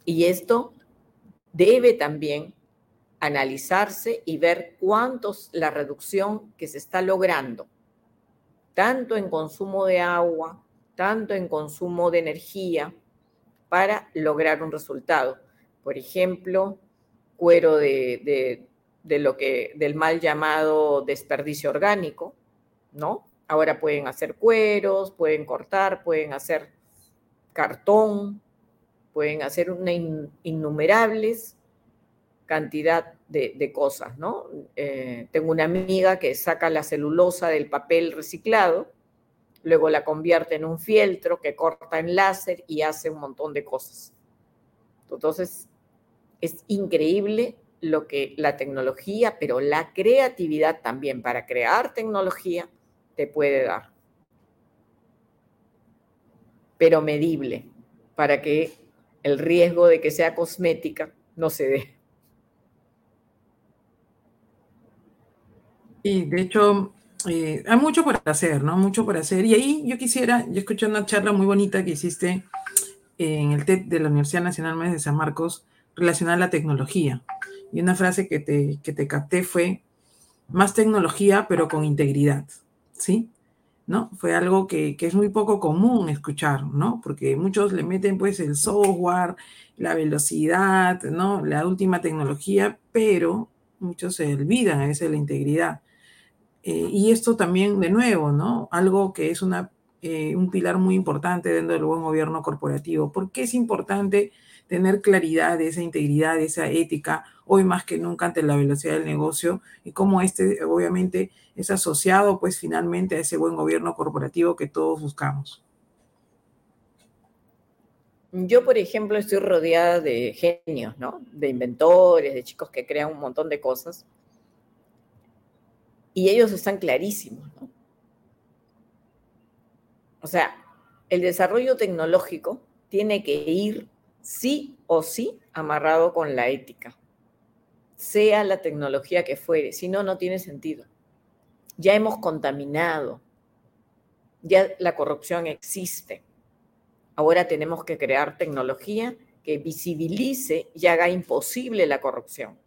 Y esto debe también analizarse y ver cuántos la reducción que se está logrando, tanto en consumo de agua, tanto en consumo de energía, para lograr un resultado. Por ejemplo, cuero de, lo que, del mal llamado desperdicio orgánico, ¿no? Ahora pueden hacer cueros, pueden cortar, pueden hacer cartón, pueden hacer una innumerables cantidad de, cosas, ¿no? Eh, tengo una amiga que saca la celulosa del papel reciclado luego la convierte en un fieltro que corta en láser y hace un montón de cosas. Entonces, es increíble lo que la tecnología, pero la creatividad también para crear tecnología te puede dar. Pero medible, para que el riesgo de que sea cosmética no se dé. Y de hecho, eh, hay mucho por hacer, ¿no? Mucho por hacer. Y ahí yo quisiera, yo escuché una charla muy bonita que hiciste en el TED de la Universidad Nacional de San Marcos relacionada a la tecnología. Y una frase que te, que te capté fue, más tecnología, pero con integridad, ¿sí? ¿no? Fue algo que, es muy poco común escuchar, ¿no? Porque muchos le meten pues el software, la velocidad, ¿no? La última tecnología, pero muchos se olvidan a veces la integridad. Eh, y esto también, de nuevo, ¿no? Algo que es una, eh, un pilar muy importante dentro del buen gobierno corporativo. ¿Por qué es importante tener claridad de esa integridad, de esa ética, hoy más que nunca ante la velocidad del negocio y cómo este obviamente es asociado pues finalmente a ese buen gobierno corporativo que todos buscamos. Yo, por ejemplo, estoy rodeada de genios, ¿no? De inventores, de chicos que crean un montón de cosas. Y ellos están clarísimos, ¿no? O sea, el desarrollo tecnológico tiene que ir sí o sí amarrado con la ética, sea la tecnología que fuere, si no, no tiene sentido. Ya hemos contaminado, ya la corrupción existe. Ahora tenemos que crear tecnología que visibilice y haga imposible la corrupción.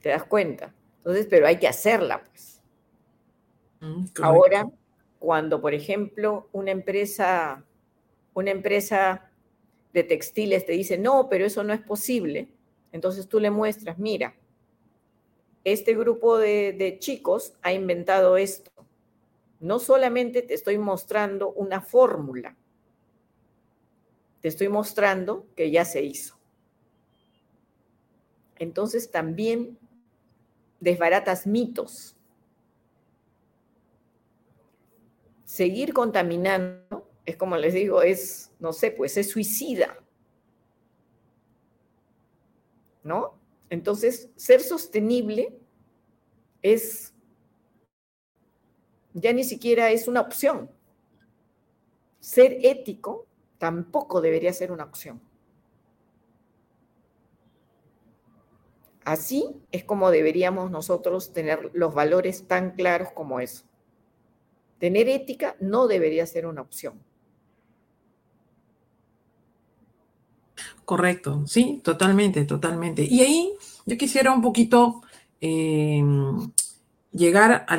¿Te das cuenta? Entonces, pero hay que hacerla, pues. Mm, Ahora, cuando, por ejemplo, una empresa una empresa de textiles te dice, no, pero eso no es posible, entonces tú le muestras, mira, este grupo de, chicos ha inventado esto. No solamente te estoy mostrando una fórmula, te estoy mostrando que ya se hizo. Entonces también desbaratas mitos. Seguir contaminando es como les digo, es, no sé, pues es suicida. ¿No? Entonces, ser sostenible es, ya ni siquiera es una opción. Ser ético tampoco debería ser una opción. Así es como deberíamos nosotros tener los valores tan claros como eso. Tener ética no debería ser una opción. Correcto, sí, totalmente, totalmente. Y ahí yo quisiera un poquito em, llegar a,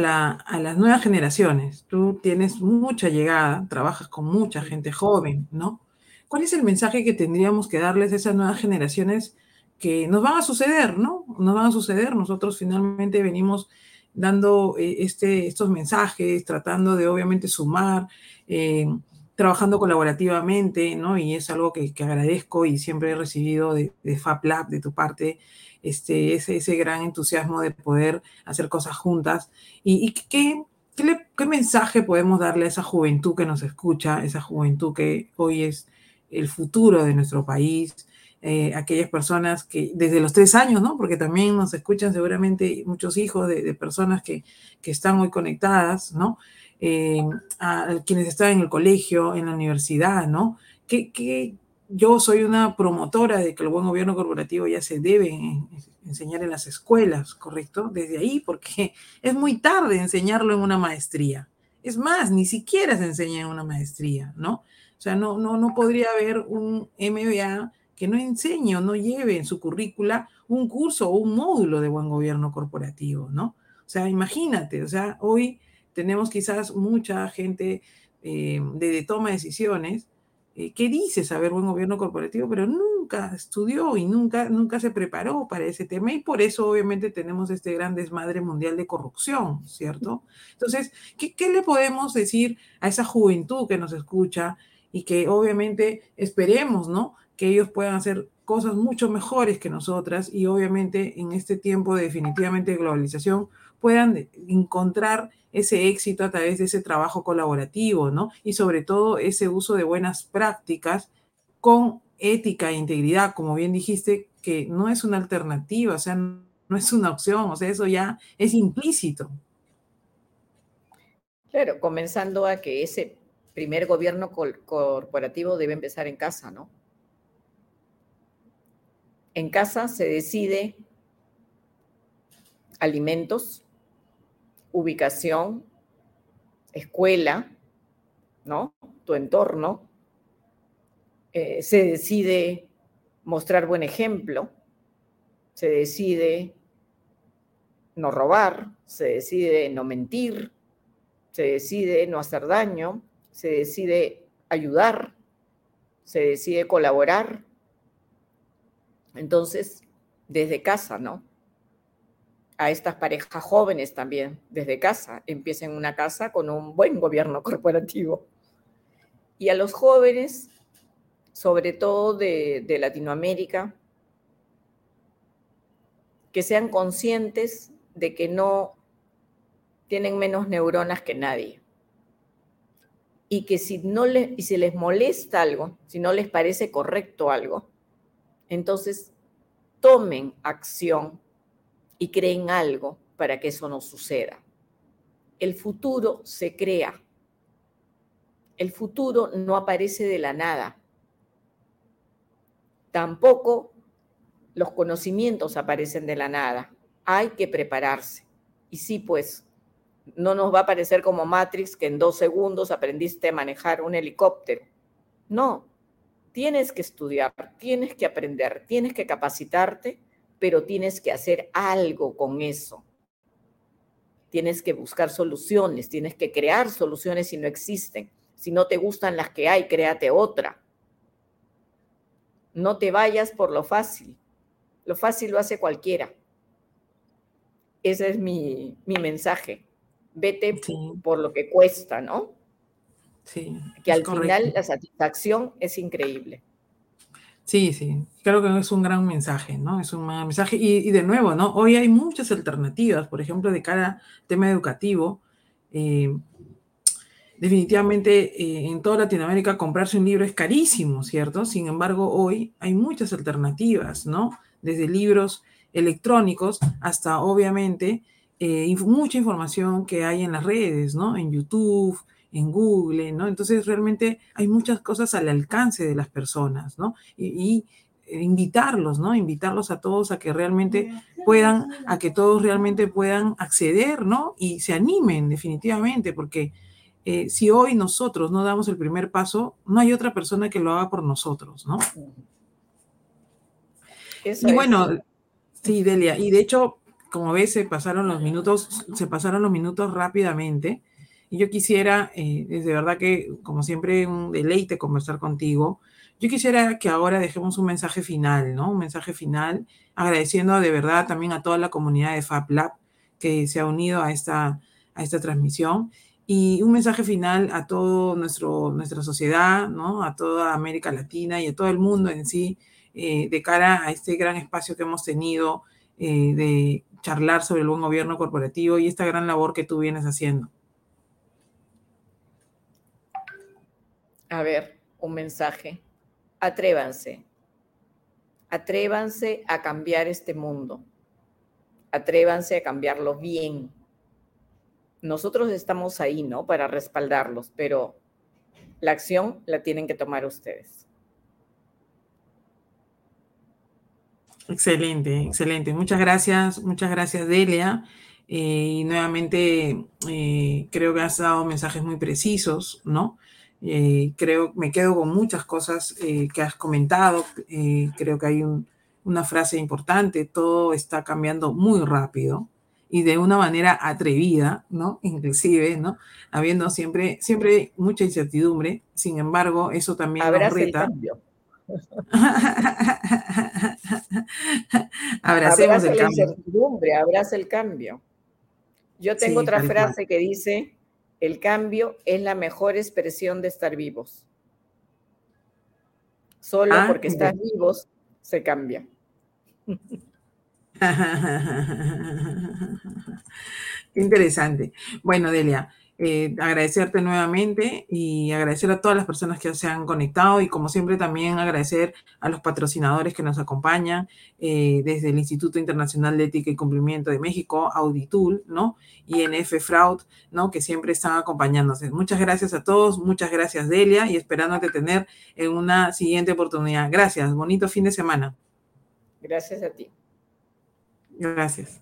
las nuevas generaciones. Tú tienes mucha llegada, trabajas con mucha gente joven, ¿no? ¿Cuál es el mensaje que tendríamos que darles a esas nuevas generaciones que nos van a suceder, ¿no? Nos van a suceder. Nosotros finalmente venimos dando eh, este, estos mensajes, tratando de obviamente sumar. Eh, trabajando colaborativamente, ¿no? Y es algo que, agradezco y siempre he recibido de, de FabLab, de tu parte, este, ese, ese gran entusiasmo de poder hacer cosas juntas. ¿Y, qué, qué, mensaje podemos darle a esa juventud que nos escucha, esa juventud que hoy es el futuro de nuestro país? Eh, aquellas personas que desde los tres años, ¿no? Porque también nos escuchan seguramente muchos hijos de, de personas que, que, están hoy conectadas, ¿no? Eh, a quienes están en el colegio, en la universidad, ¿no? Que, yo soy una promotora de que el buen gobierno corporativo ya se debe enseñar en las escuelas, ¿correcto? Desde ahí, porque es muy tarde enseñarlo en una maestría. Es más, ni siquiera se enseña en una maestría, ¿no? O sea, no, no, no podría haber un MBA que no enseñe o no lleve en su currícula un curso o un módulo de buen gobierno corporativo, ¿no? O sea, imagínate, o sea, hoy tenemos quizás mucha gente eh, de, toma de decisiones eh, que dice saber buen gobierno corporativo, pero nunca estudió y nunca, nunca se preparó para ese tema y por eso obviamente tenemos este gran desmadre mundial de corrupción, ¿cierto? Entonces, ¿qué, qué le podemos decir a esa juventud que nos escucha y que obviamente esperemos, ¿no? Que ellos puedan hacer cosas mucho mejores que nosotras y obviamente en este tiempo de definitivamente globalización puedan encontrar ese éxito a través de ese trabajo colaborativo, ¿no? Y sobre todo ese uso de buenas prácticas con ética e integridad, como bien dijiste, que no es una alternativa, o sea, no es una opción, o sea, eso ya es implícito. Claro, comenzando a que ese primer gobierno corporativo debe empezar en casa, ¿no? En casa se decide alimentos, ubicación, escuela, ¿no? Tu entorno. Eh, se decide mostrar buen ejemplo, se decide no robar, se decide no mentir, se decide no hacer daño, se decide ayudar, se decide colaborar. Entonces, desde casa, ¿no? A estas parejas jóvenes también, desde casa, empiecen una casa con un buen gobierno corporativo. Y a los jóvenes, sobre todo de, Latinoamérica, que sean conscientes de que no tienen menos neuronas que nadie. Y que si, no le, y si les molesta algo, si no les parece correcto algo, entonces tomen acción y creen algo para que eso no suceda. El futuro se crea. El futuro no aparece de la nada. Tampoco los conocimientos aparecen de la nada. Hay que prepararse. Y sí, pues, no nos va a parecer como Matrix que en dos segundos aprendiste a manejar un helicóptero. No, tienes que estudiar, tienes que aprender, tienes que capacitarte, pero tienes que hacer algo con eso. Tienes que buscar soluciones, tienes que crear soluciones si no existen. Si no te gustan las que hay, créate otra. No te vayas por lo fácil. Lo fácil lo hace cualquiera. Ese es mi, mi mensaje vete por lo que cuesta, ¿no? Sí. Que al final la satisfacción es increíble. Sí, sí, creo que es un gran mensaje, ¿no? Es un gran mensaje. Y, de nuevo, ¿no? Hoy hay muchas alternativas, por ejemplo, de cara al tema educativo. Eh, definitivamente eh, en toda Latinoamérica comprarse un libro es carísimo, ¿cierto? Sin embargo, hoy hay muchas alternativas, ¿no? Desde libros electrónicos hasta, obviamente, eh, mucha información que hay en las redes, ¿no? En YouTube, en Google, ¿no? Entonces realmente hay muchas cosas al alcance de las personas, ¿no? Y, eh, invitarlos, ¿no? Invitarlos a todos a que realmente puedan, a que todos realmente puedan acceder, ¿no? Y se animen definitivamente, porque eh, si hoy nosotros no damos el primer paso, no hay otra persona que lo haga por nosotros, ¿no? y bueno, sí, Delia, y de hecho, como ves, se pasaron los minutos, se pasaron los minutos rápidamente. Y yo quisiera, eh, de verdad que, como siempre, un deleite conversar contigo. Yo quisiera que ahora dejemos un mensaje final, ¿no? Un mensaje final, agradeciendo de verdad también a toda la comunidad de FabLab que se ha unido a esta, a esta transmisión. Y un mensaje final a toda nuestra sociedad, ¿no? A toda América Latina y a todo el mundo en sí, eh, de cara a este gran espacio que hemos tenido eh, de charlar sobre el buen gobierno corporativo y esta gran labor que tú vienes haciendo. A ver, un mensaje. Atrévanse. Atrévanse a cambiar este mundo. Atrévanse a cambiarlo bien. Nosotros estamos ahí, ¿no? Para respaldarlos, pero la acción la tienen que tomar ustedes. Excelente, excelente. Muchas gracias, muchas gracias Delia. Eh, y nuevamente eh, creo que has dado mensajes muy precisos, ¿no? Eh, creo, me quedo con muchas cosas que has comentado. creo que hay una frase importante, todo está cambiando muy rápido y de una manera atrevida, ¿no? Inclusive, ¿no? Habiendo siempre, siempre mucha incertidumbre. Sin embargo, eso también nos reta. (laughs) Abracemos el la incertidumbre, abraza el cambio. Yo tengo otra frase que dice, el cambio es la mejor expresión de estar vivos. Solo ah, porque estás vivos se cambia. (laughs) Interesante. Bueno, Delia, eh, agradecerte nuevamente y agradecer a todas las personas que se han conectado y como siempre también agradecer a los patrocinadores que nos acompañan eh, desde el Instituto Internacional de Ética y Cumplimiento de México, Auditool, ¿no? Y NF Fraud, ¿no? Que siempre están acompañándose. Muchas gracias a todos, muchas gracias Delia y esperándote tener en una siguiente oportunidad. Gracias, bonito fin de semana. Gracias a ti. Gracias.